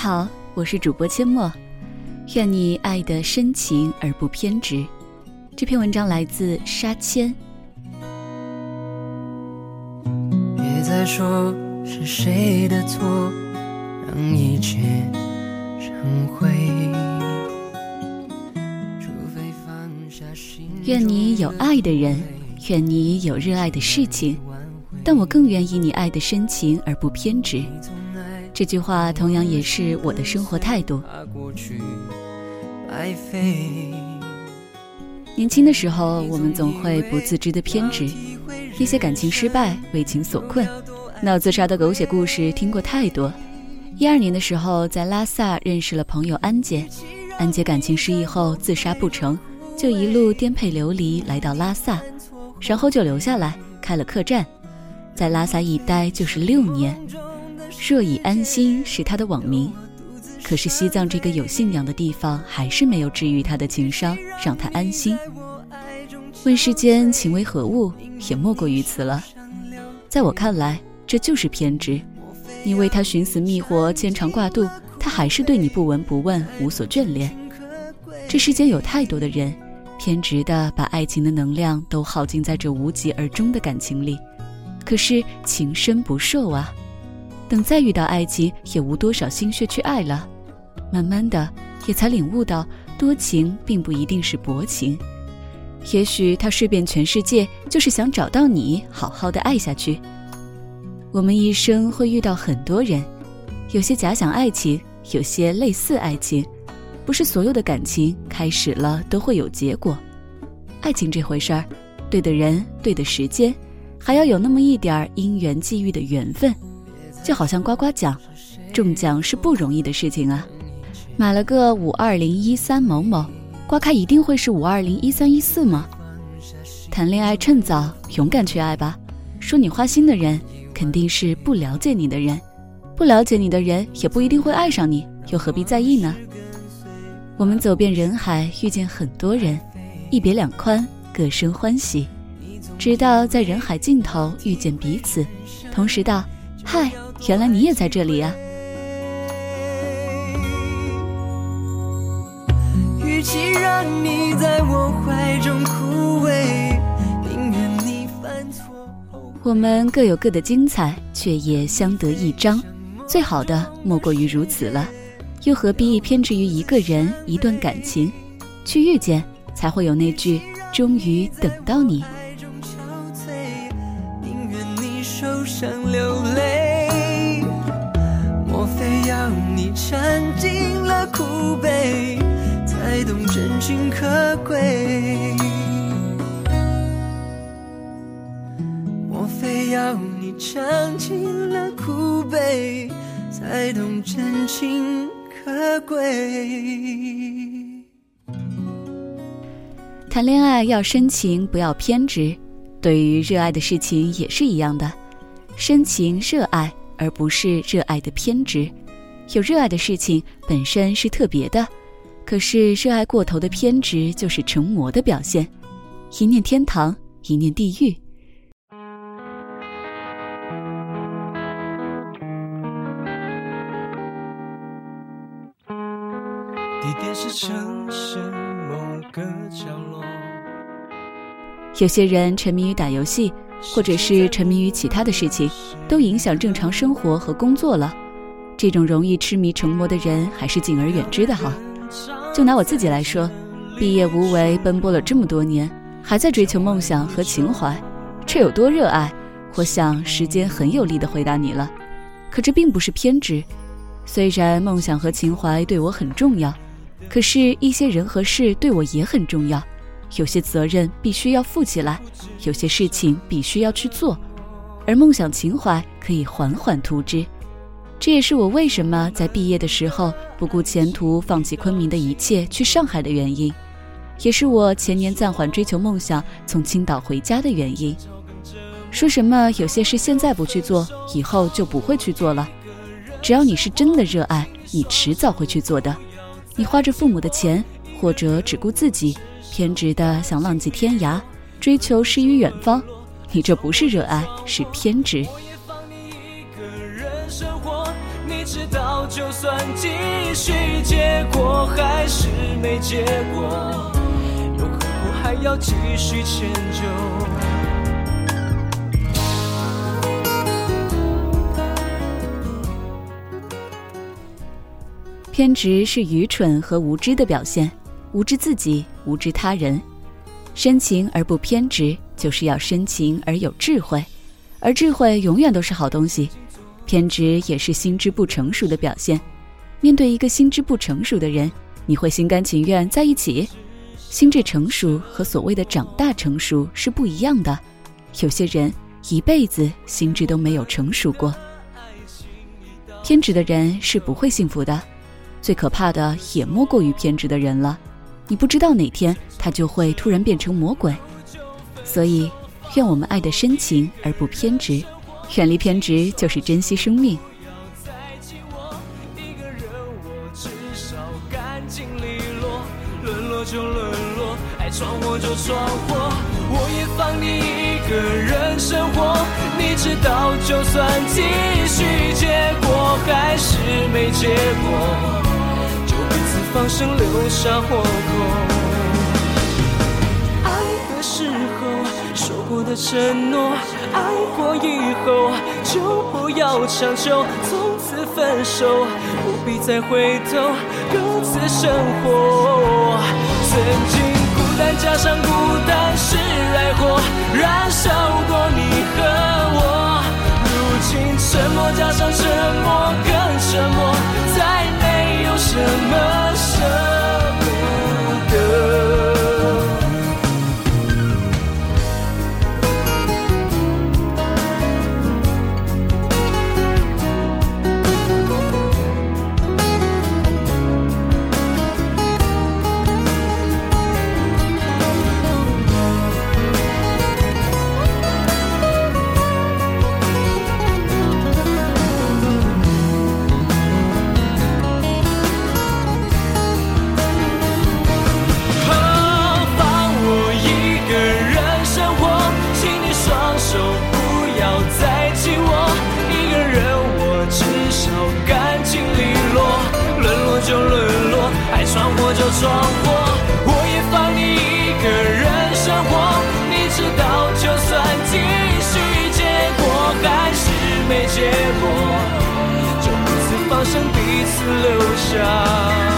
好，我是主播阡陌，愿你爱的深情而不偏执。这篇文章来自沙千。别再说是谁的错，让一切成灰。除非放下心愿你有爱的人，愿你有热爱的事情，但我更愿意你爱的深情而不偏执。这句话同样也是我的生活态度。年轻的时候，我们总会不自知的偏执，一些感情失败、为情所困、闹自杀的狗血故事听过太多。一二年的时候，在拉萨认识了朋友安姐，安姐感情失意后自杀不成，就一路颠沛流离来到拉萨，然后就留下来开了客栈，在拉萨一待就是六年。若以安心是他的网名，可是西藏这个有信仰的地方，还是没有治愈他的情伤，让他安心。问世间情为何物，也莫过于此了。在我看来，这就是偏执。你为他寻死觅活，牵肠挂肚，他还是对你不闻不问，无所眷恋。这世间有太多的人，偏执的把爱情的能量都耗尽在这无疾而终的感情里，可是情深不寿啊。等再遇到爱情，也无多少心血去爱了。慢慢的，也才领悟到，多情并不一定是薄情。也许他睡遍全世界，就是想找到你，好好的爱下去。我们一生会遇到很多人，有些假想爱情，有些类似爱情。不是所有的感情开始了都会有结果。爱情这回事儿，对的人，对的时间，还要有那么一点儿因缘际遇的缘分。就好像刮刮奖，中奖是不容易的事情啊。买了个五二零一三某某，刮开一定会是五二零一三一四吗？谈恋爱趁早，勇敢去爱吧。说你花心的人，肯定是不了解你的人，不了解你的人也不一定会爱上你，又何必在意呢？我们走遍人海，遇见很多人，一别两宽，各生欢喜，直到在人海尽头遇见彼此，同时道：“嗨。”原来你也在这里啊！与其让你在我怀中枯萎，宁愿你犯错后我们各有各的精彩，却也相得益彰。最好的莫过于如此了，又何必偏执于一个人、一段感情？去遇见，才会有那句“终于等到你”。宁愿你受伤流泪。莫非要你尝尽了苦悲，才懂真情可贵？莫非要你尝尽了苦悲，才懂真情可贵？谈恋爱要深情，不要偏执。对于热爱的事情也是一样的，深情热爱，而不是热爱的偏执。有热爱的事情本身是特别的，可是热爱过头的偏执就是成魔的表现。一念天堂，一念地狱。地点是城市某个角落。有些人沉迷于打游戏，或者是沉迷于其他的事情，都影响正常生活和工作了。这种容易痴迷成魔的人，还是敬而远之的好。就拿我自己来说，毕业无为，奔波了这么多年，还在追求梦想和情怀，这有多热爱？我想时间很有力的回答你了。可这并不是偏执，虽然梦想和情怀对我很重要，可是一些人和事对我也很重要。有些责任必须要负起来，有些事情必须要去做，而梦想情怀可以缓缓图之。这也是我为什么在毕业的时候不顾前途，放弃昆明的一切去上海的原因，也是我前年暂缓追求梦想，从青岛回家的原因。说什么有些事现在不去做，以后就不会去做了。只要你是真的热爱，你迟早会去做的。你花着父母的钱，或者只顾自己，偏执的想浪迹天涯，追求诗与远方，你这不是热爱，是偏执。就算继续，结果还是没结果，又何苦还要继续迁就？偏执是愚蠢和无知的表现，无知自己，无知他人。深情而不偏执，就是要深情而有智慧，而智慧永远都是好东西。偏执也是心智不成熟的表现。面对一个心智不成熟的人，你会心甘情愿在一起？心智成熟和所谓的长大成熟是不一样的。有些人一辈子心智都没有成熟过。偏执的人是不会幸福的。最可怕的也莫过于偏执的人了，你不知道哪天他就会突然变成魔鬼。所以，愿我们爱的深情而不偏执，远离偏执就是珍惜生命。沦落就沦落，爱闯祸就闯祸，我也放你一个人生活。你知道，就算继续，结果还是没结果。就彼此放生留下火口。爱的时候过的承诺，爱过以后就不要强求。从此分手，不必再回头，各自生活。曾经孤单加上孤单是爱火，燃烧过你闯祸，我也放你一个人生活。你知道，就算继续，结果还是没结果，就彼此放生，彼此留下。